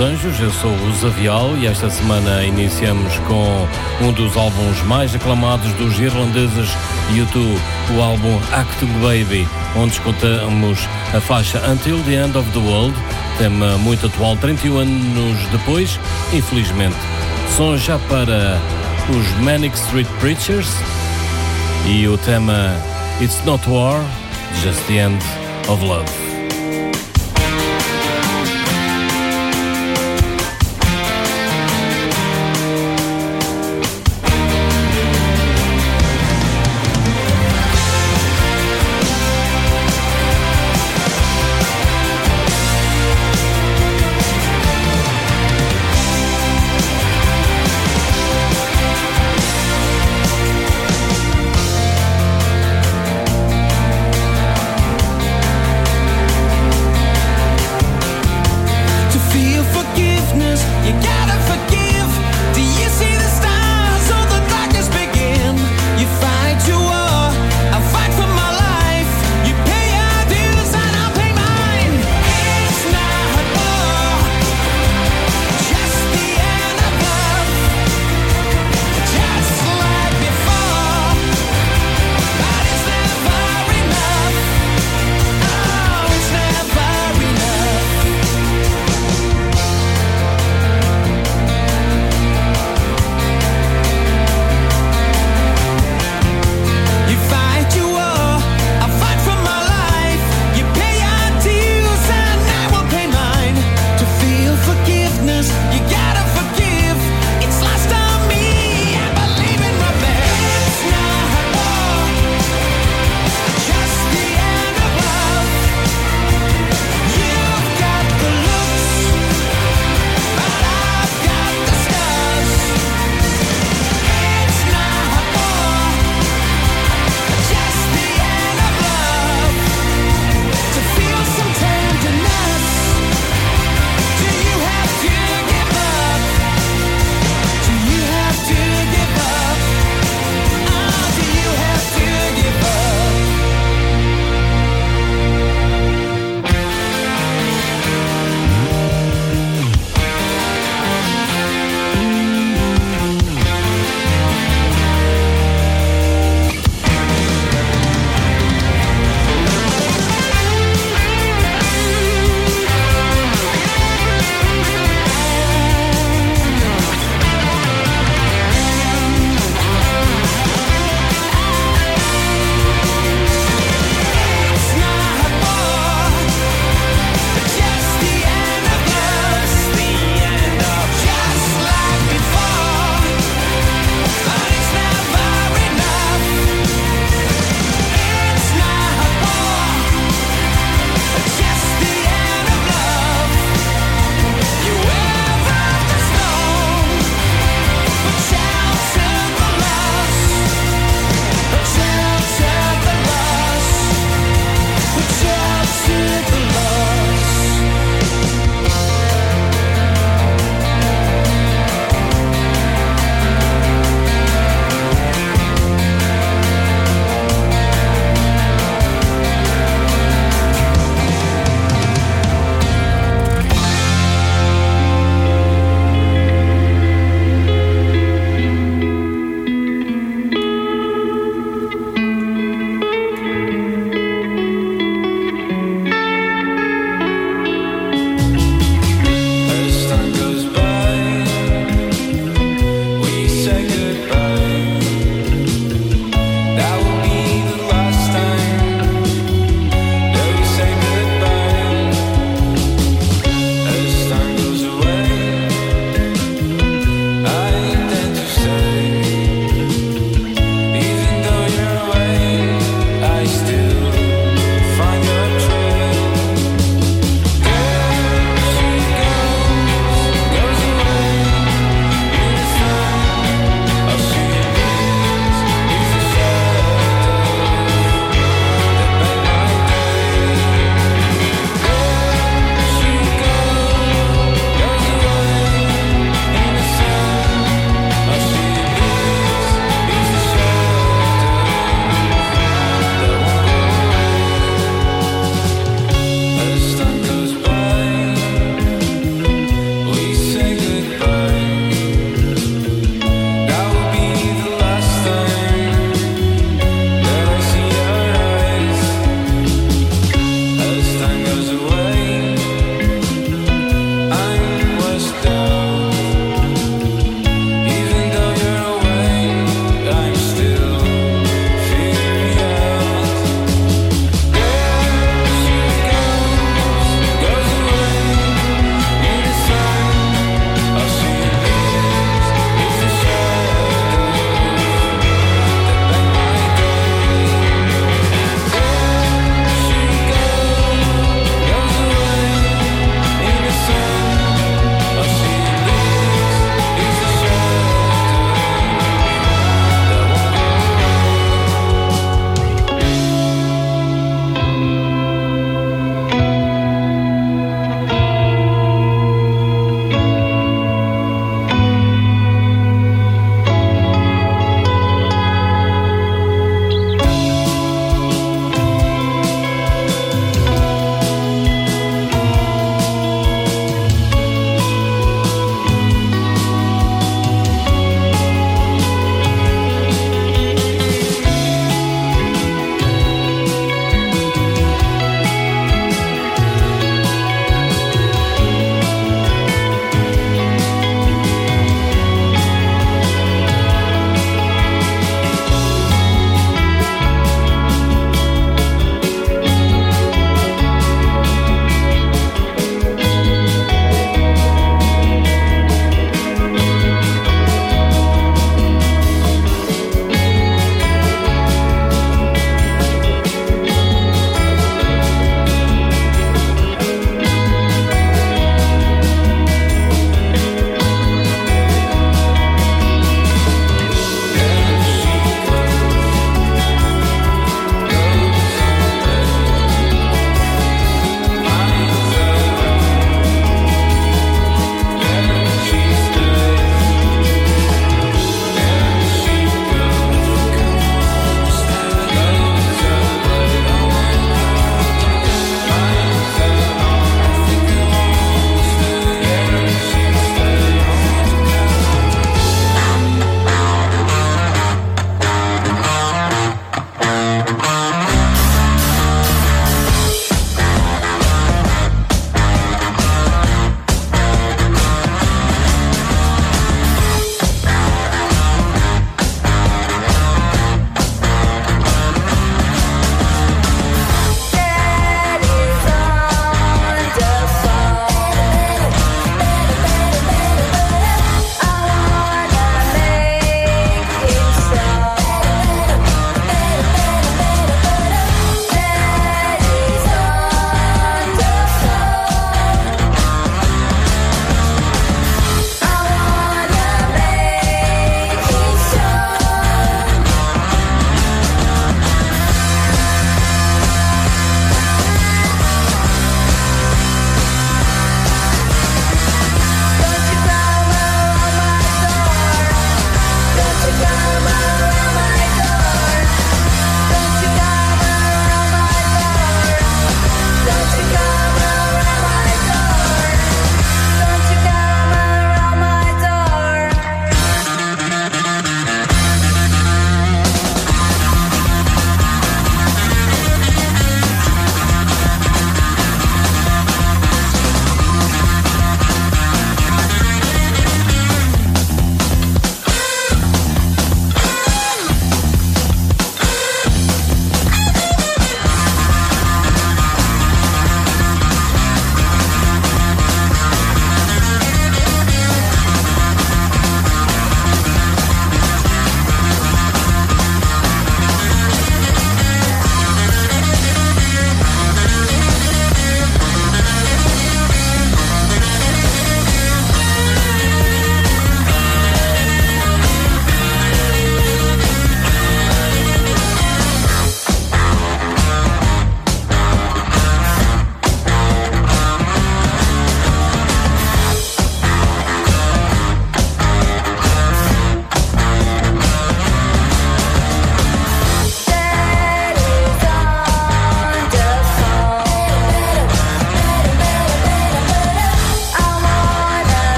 Anjos, eu sou o Zavial e esta semana iniciamos com um dos álbuns mais aclamados dos irlandeses YouTube, o álbum Acting Baby, onde escutamos a faixa Until the End of the World, tema muito atual, 31 anos depois, infelizmente. Som já para os Manic Street Preachers e o tema It's Not War, Just the End of Love.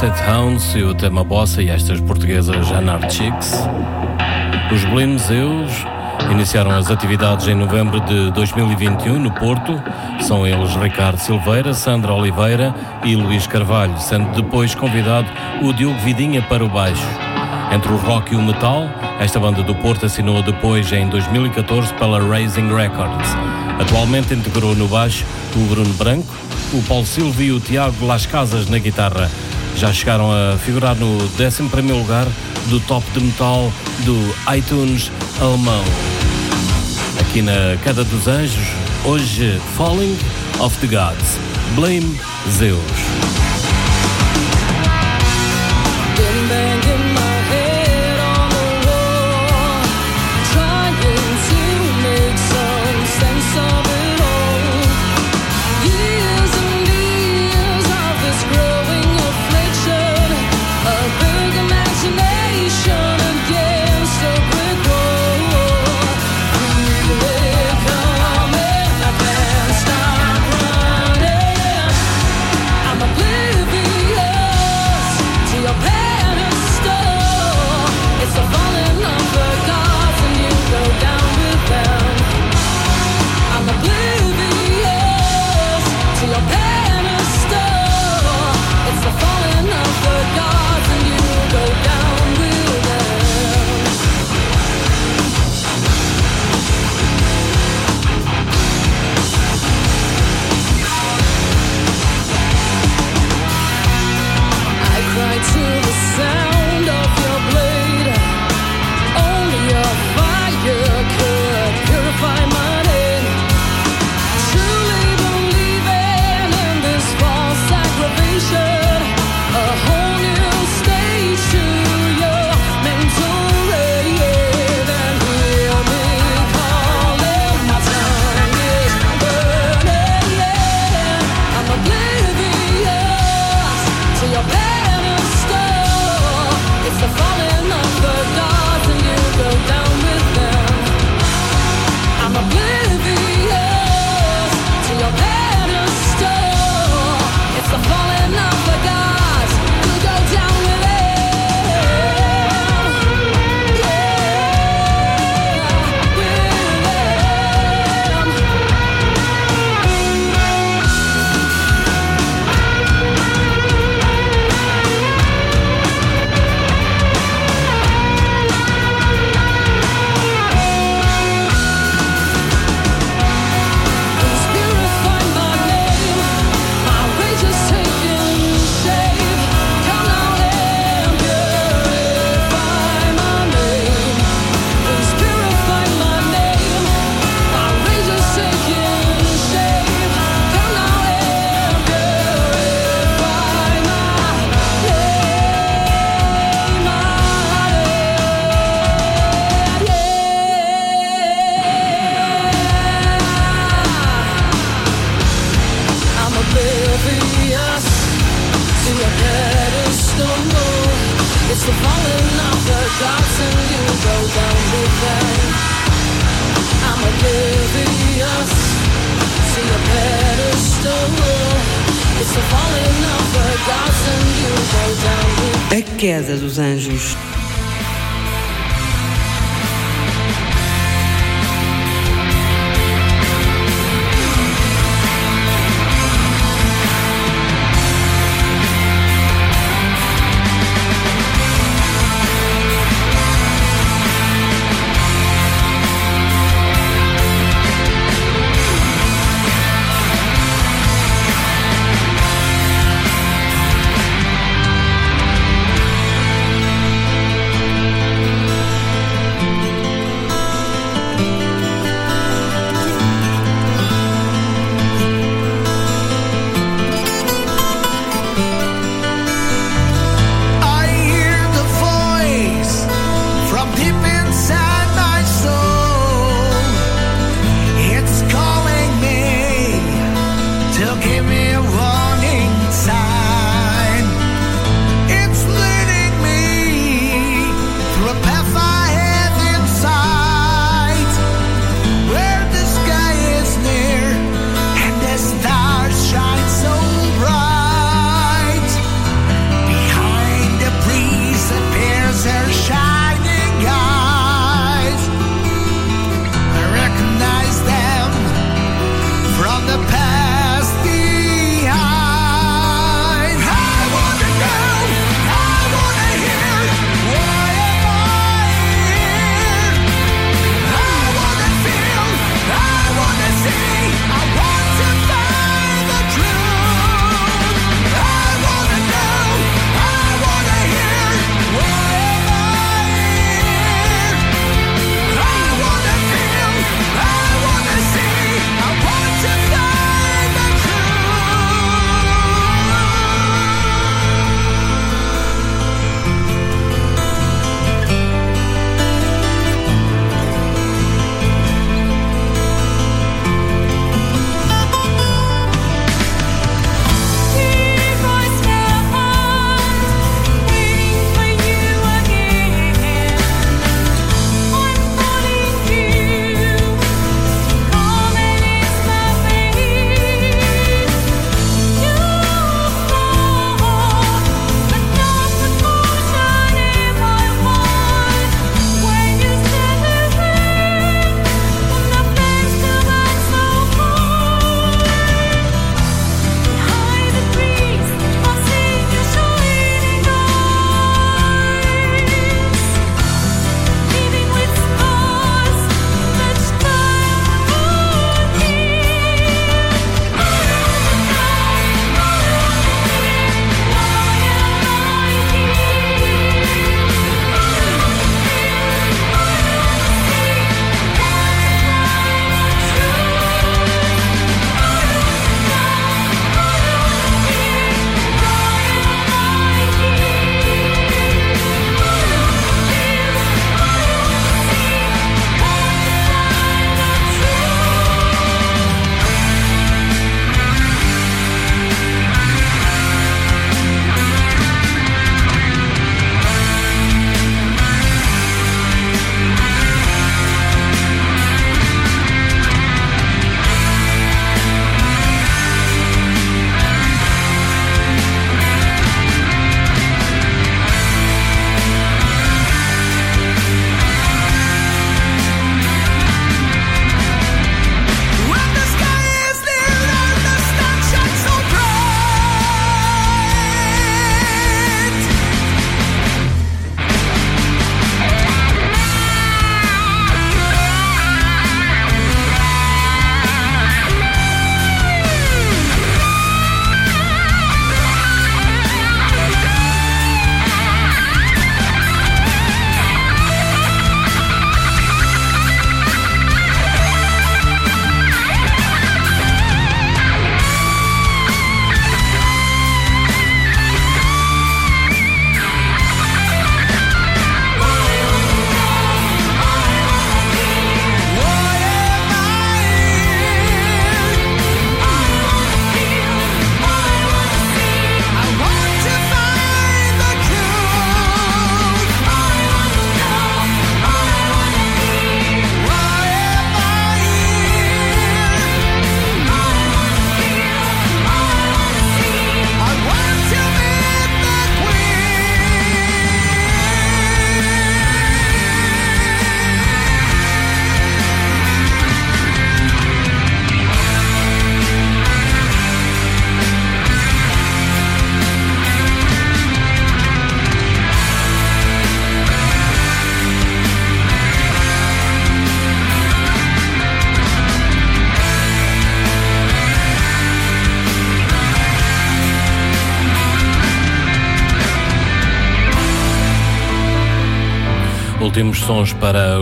Basset Hounds e o tema bossa e estas portuguesas Anarchics. Os Blimzeus iniciaram as atividades em novembro de 2021 no Porto. São eles Ricardo Silveira, Sandra Oliveira e Luís Carvalho, sendo depois convidado o Diogo Vidinha para o baixo. Entre o rock e o metal, esta banda do Porto assinou depois em 2014 pela Raising Records. Atualmente integrou no baixo o Bruno Branco, o Paulo Silva e o Tiago Las Casas na guitarra. Já chegaram a figurar no 11 lugar do top de metal do iTunes alemão. Aqui na Queda dos Anjos, hoje Falling of the Gods, Blame Zeus.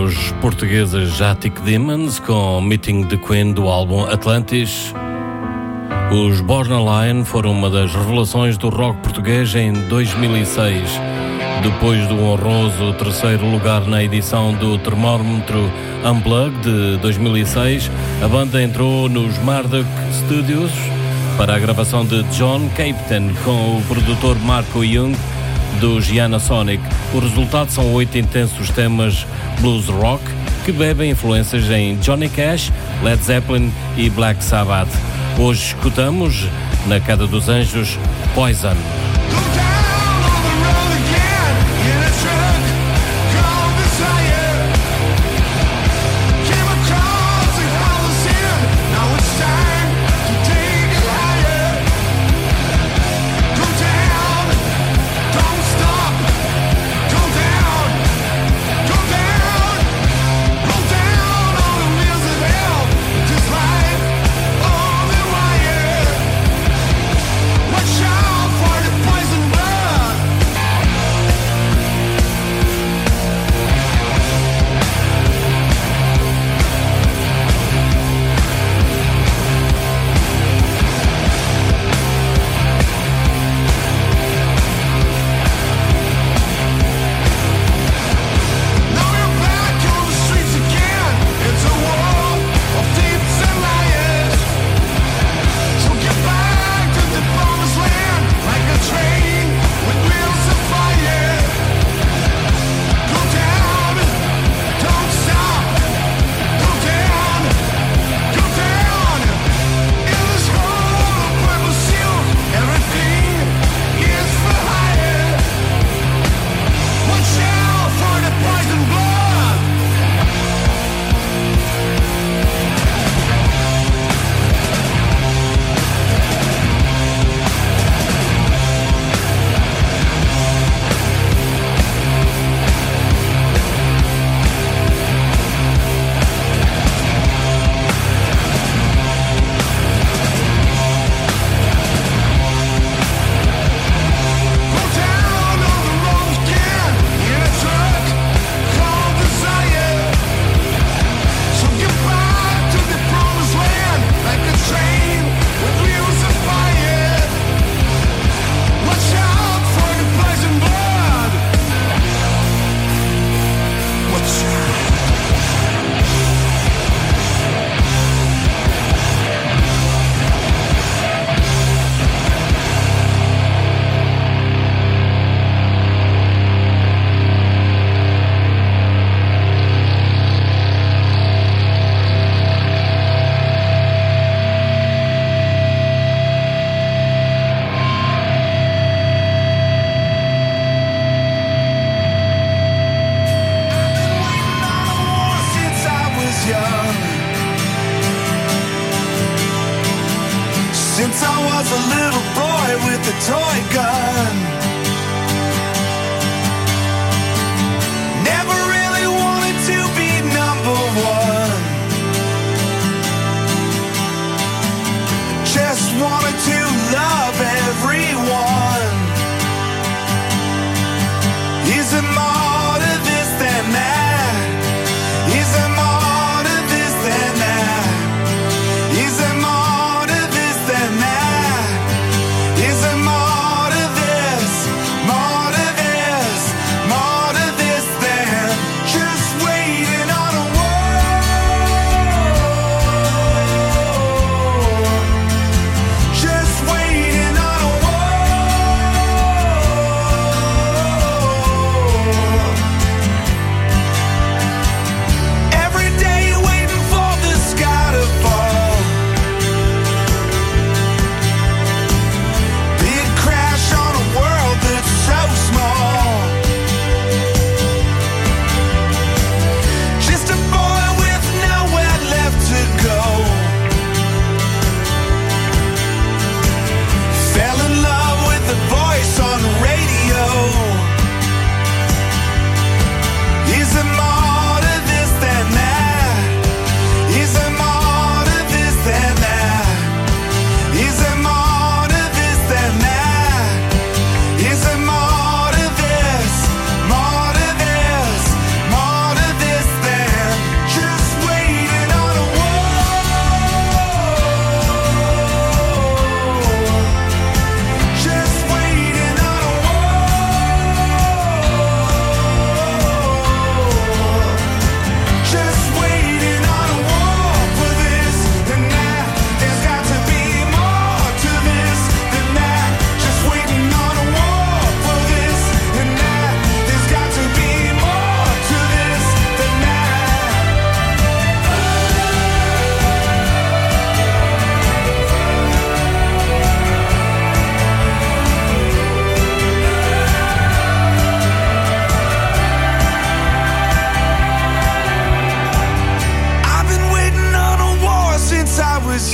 Os portugueses Jatic Demons com Meeting the Queen do álbum Atlantis. Os Borderline foram uma das revelações do rock português em 2006. Depois do honroso terceiro lugar na edição do Termómetro Unplugged de 2006, a banda entrou nos Marduk Studios para a gravação de John Captain com o produtor Marco Young do Gianna Sonic. O resultado são oito intensos temas blues rock que bebem influências em Johnny Cash, Led Zeppelin e Black Sabbath. Hoje escutamos, na Queda dos Anjos, Poison.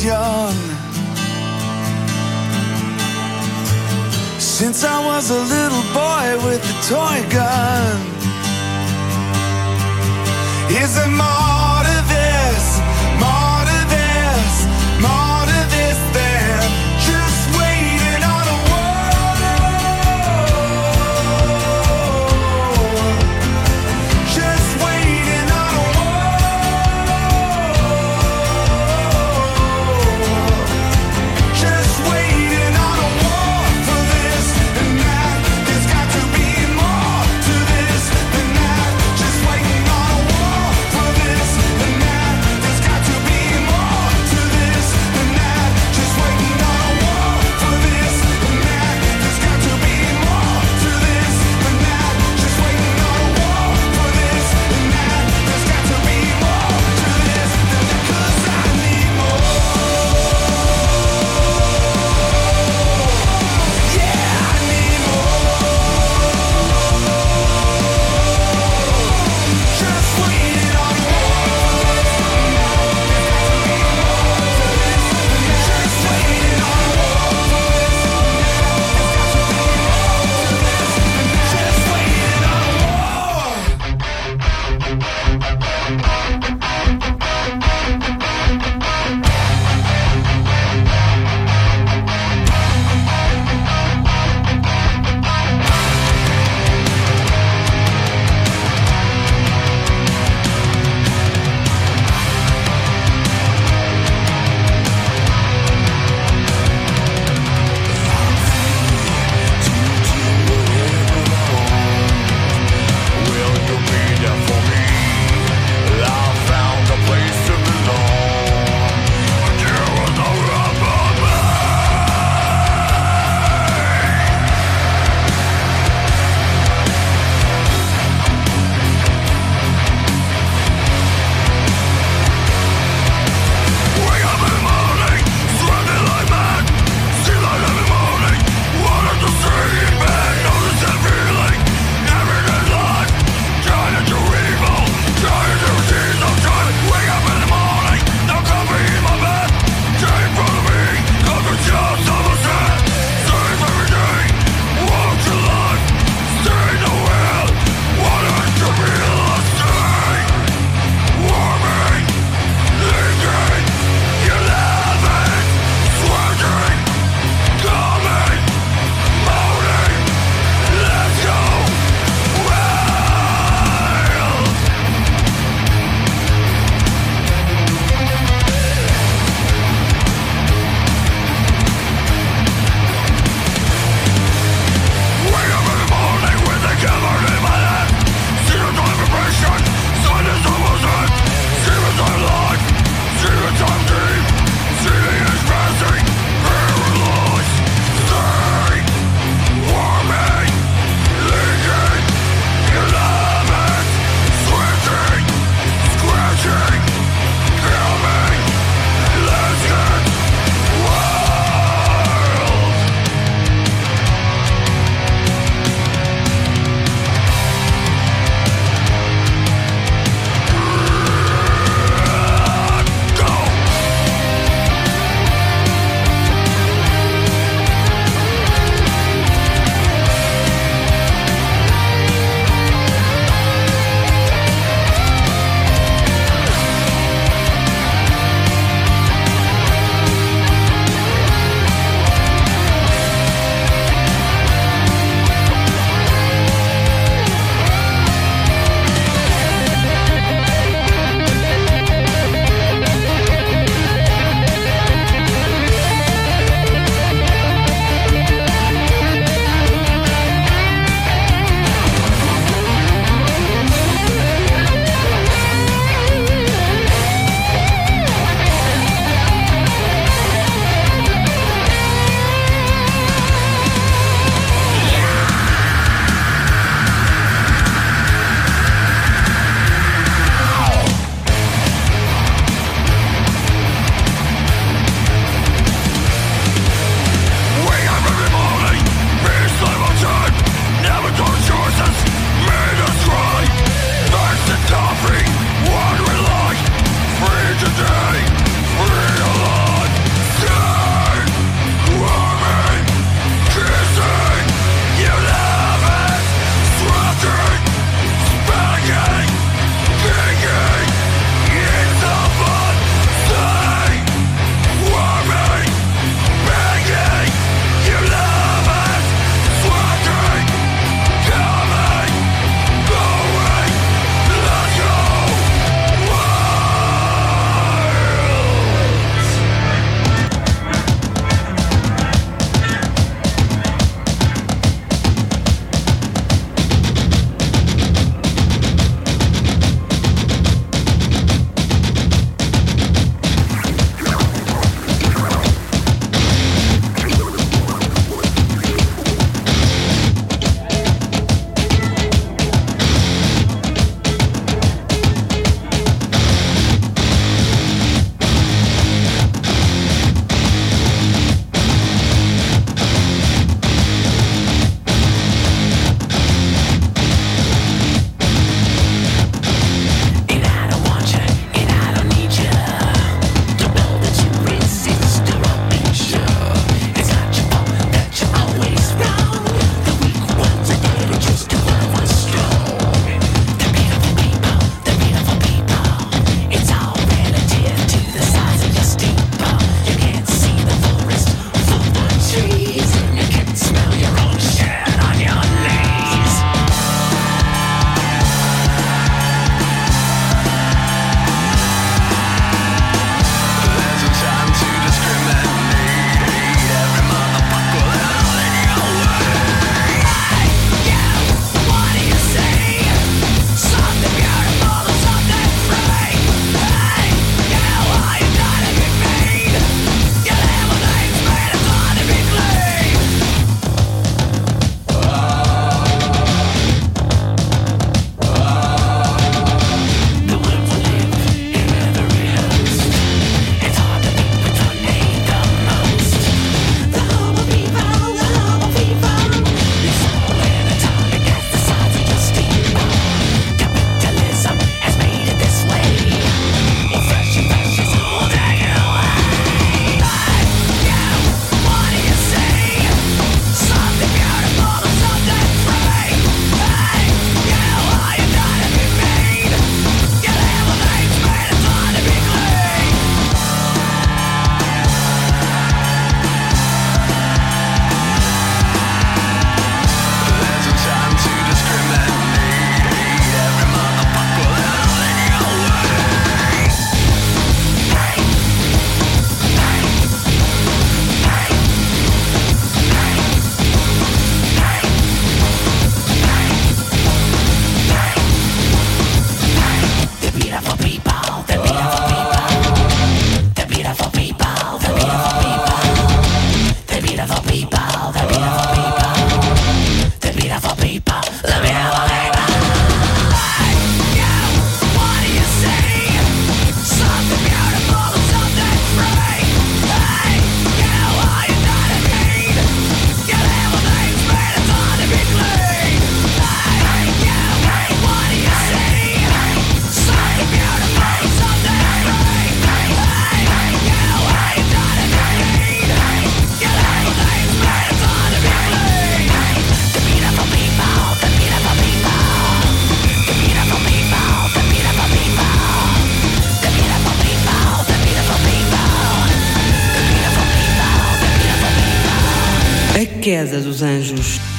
young. Since I was a little boy with a toy gun. Is it more? Queda dos anjos.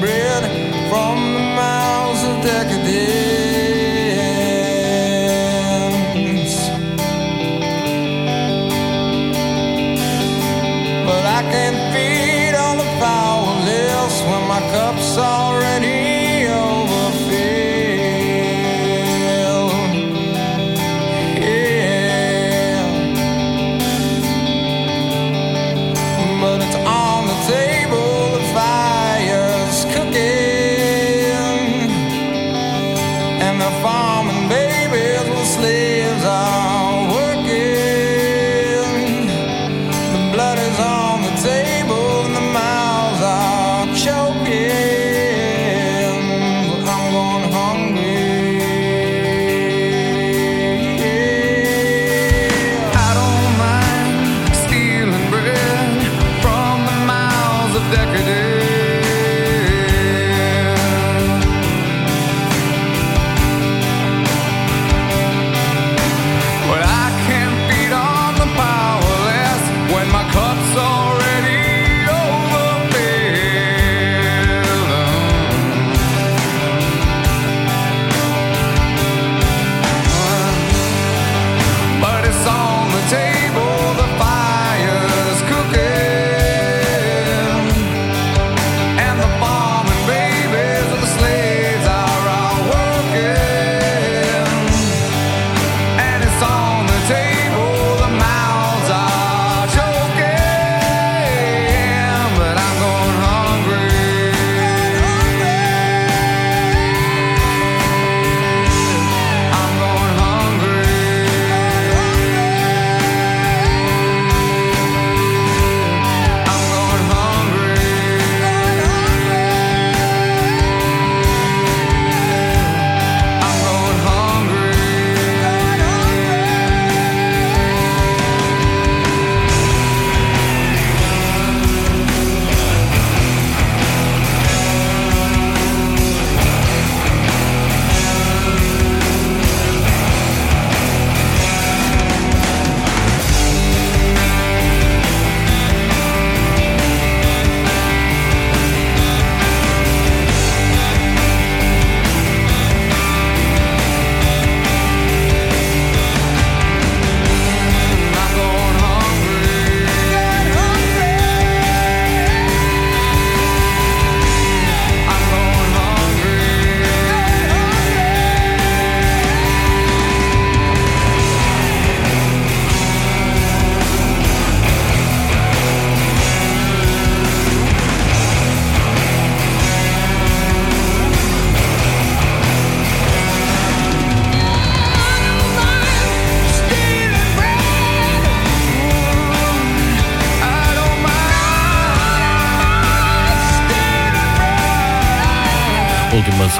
bread from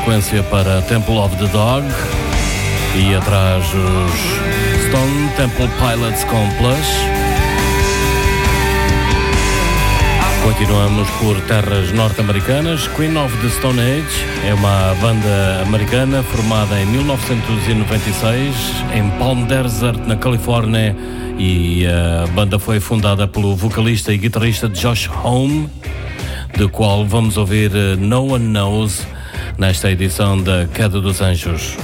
sequência para Temple of the Dog. E atrás os Stone Temple Pilots com Plush. Continuamos por terras norte-americanas. Queen of the Stone Age é uma banda americana formada em 1996 em Palm Desert, na Califórnia. E a banda foi fundada pelo vocalista e guitarrista Josh Home, do qual vamos ouvir eh, No One Knows nesta edição da Queda dos Anjos.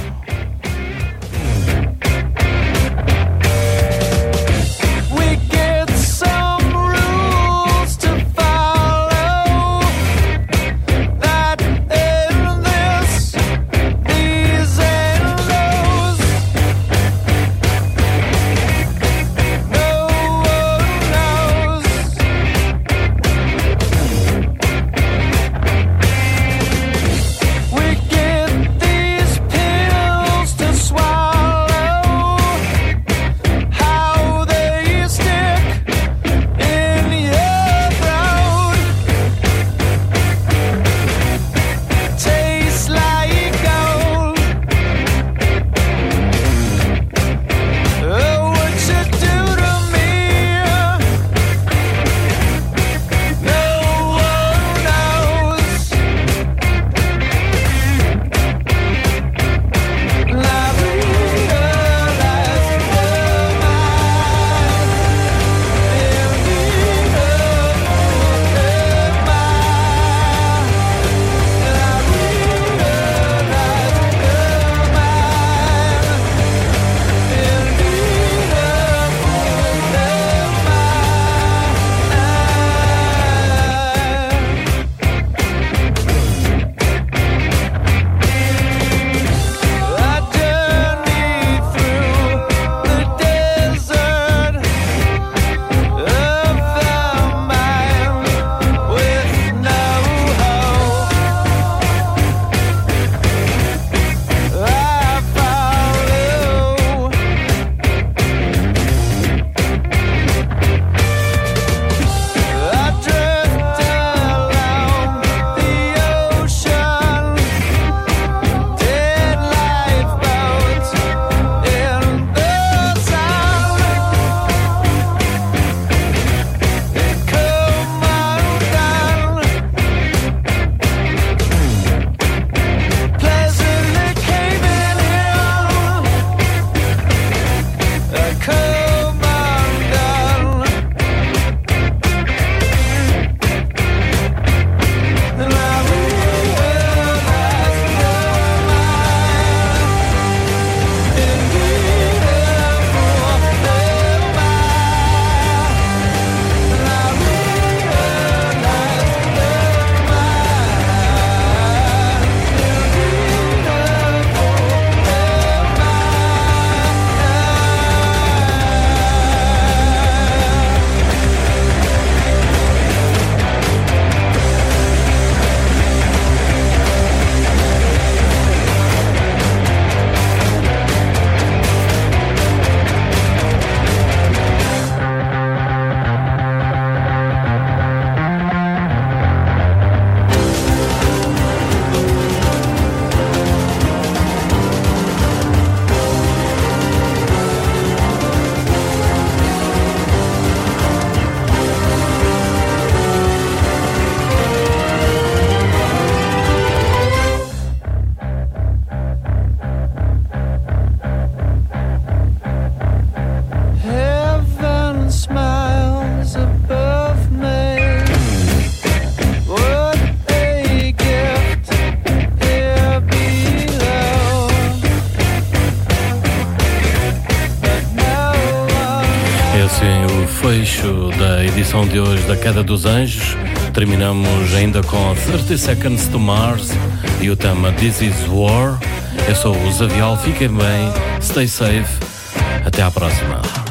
Edição de hoje da Queda dos Anjos. Terminamos ainda com 30 Seconds to Mars e o tema This is War. Eu sou o Zavial, fiquem bem, stay safe. Até à próxima.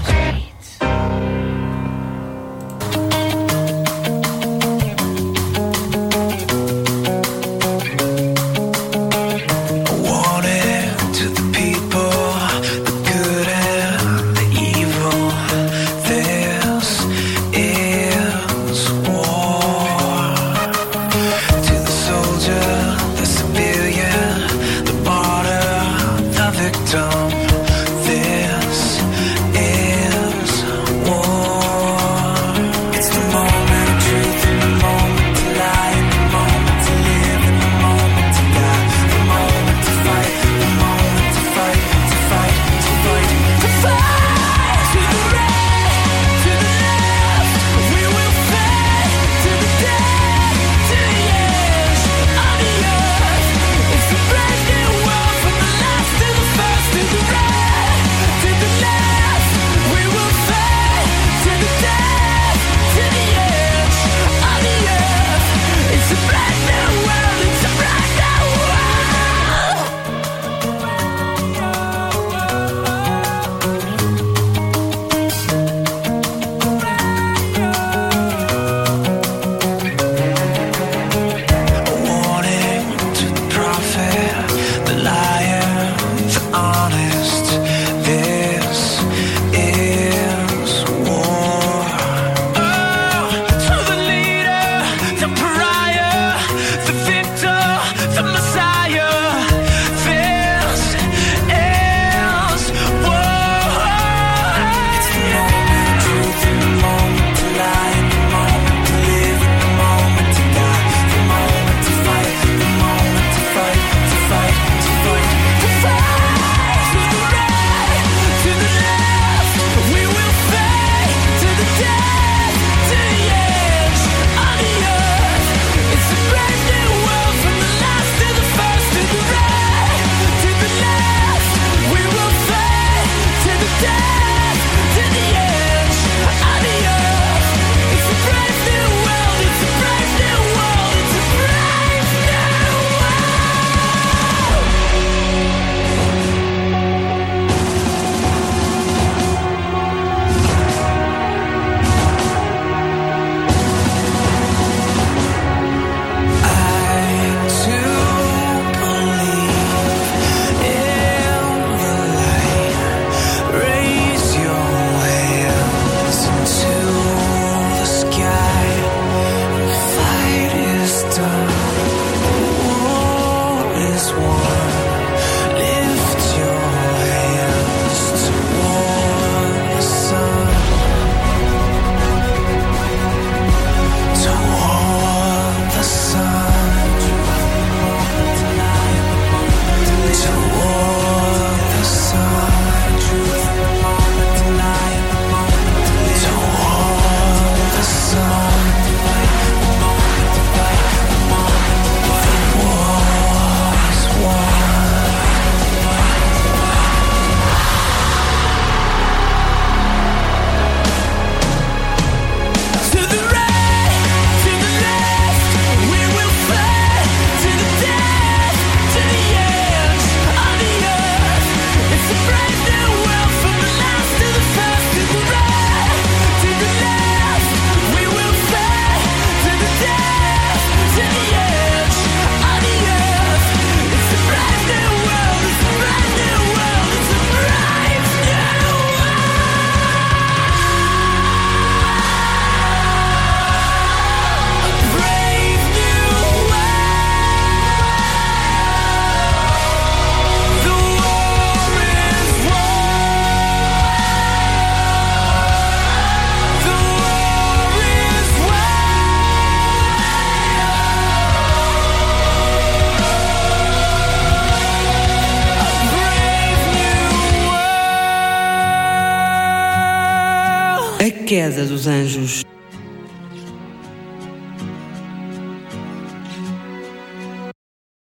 Dos anjos.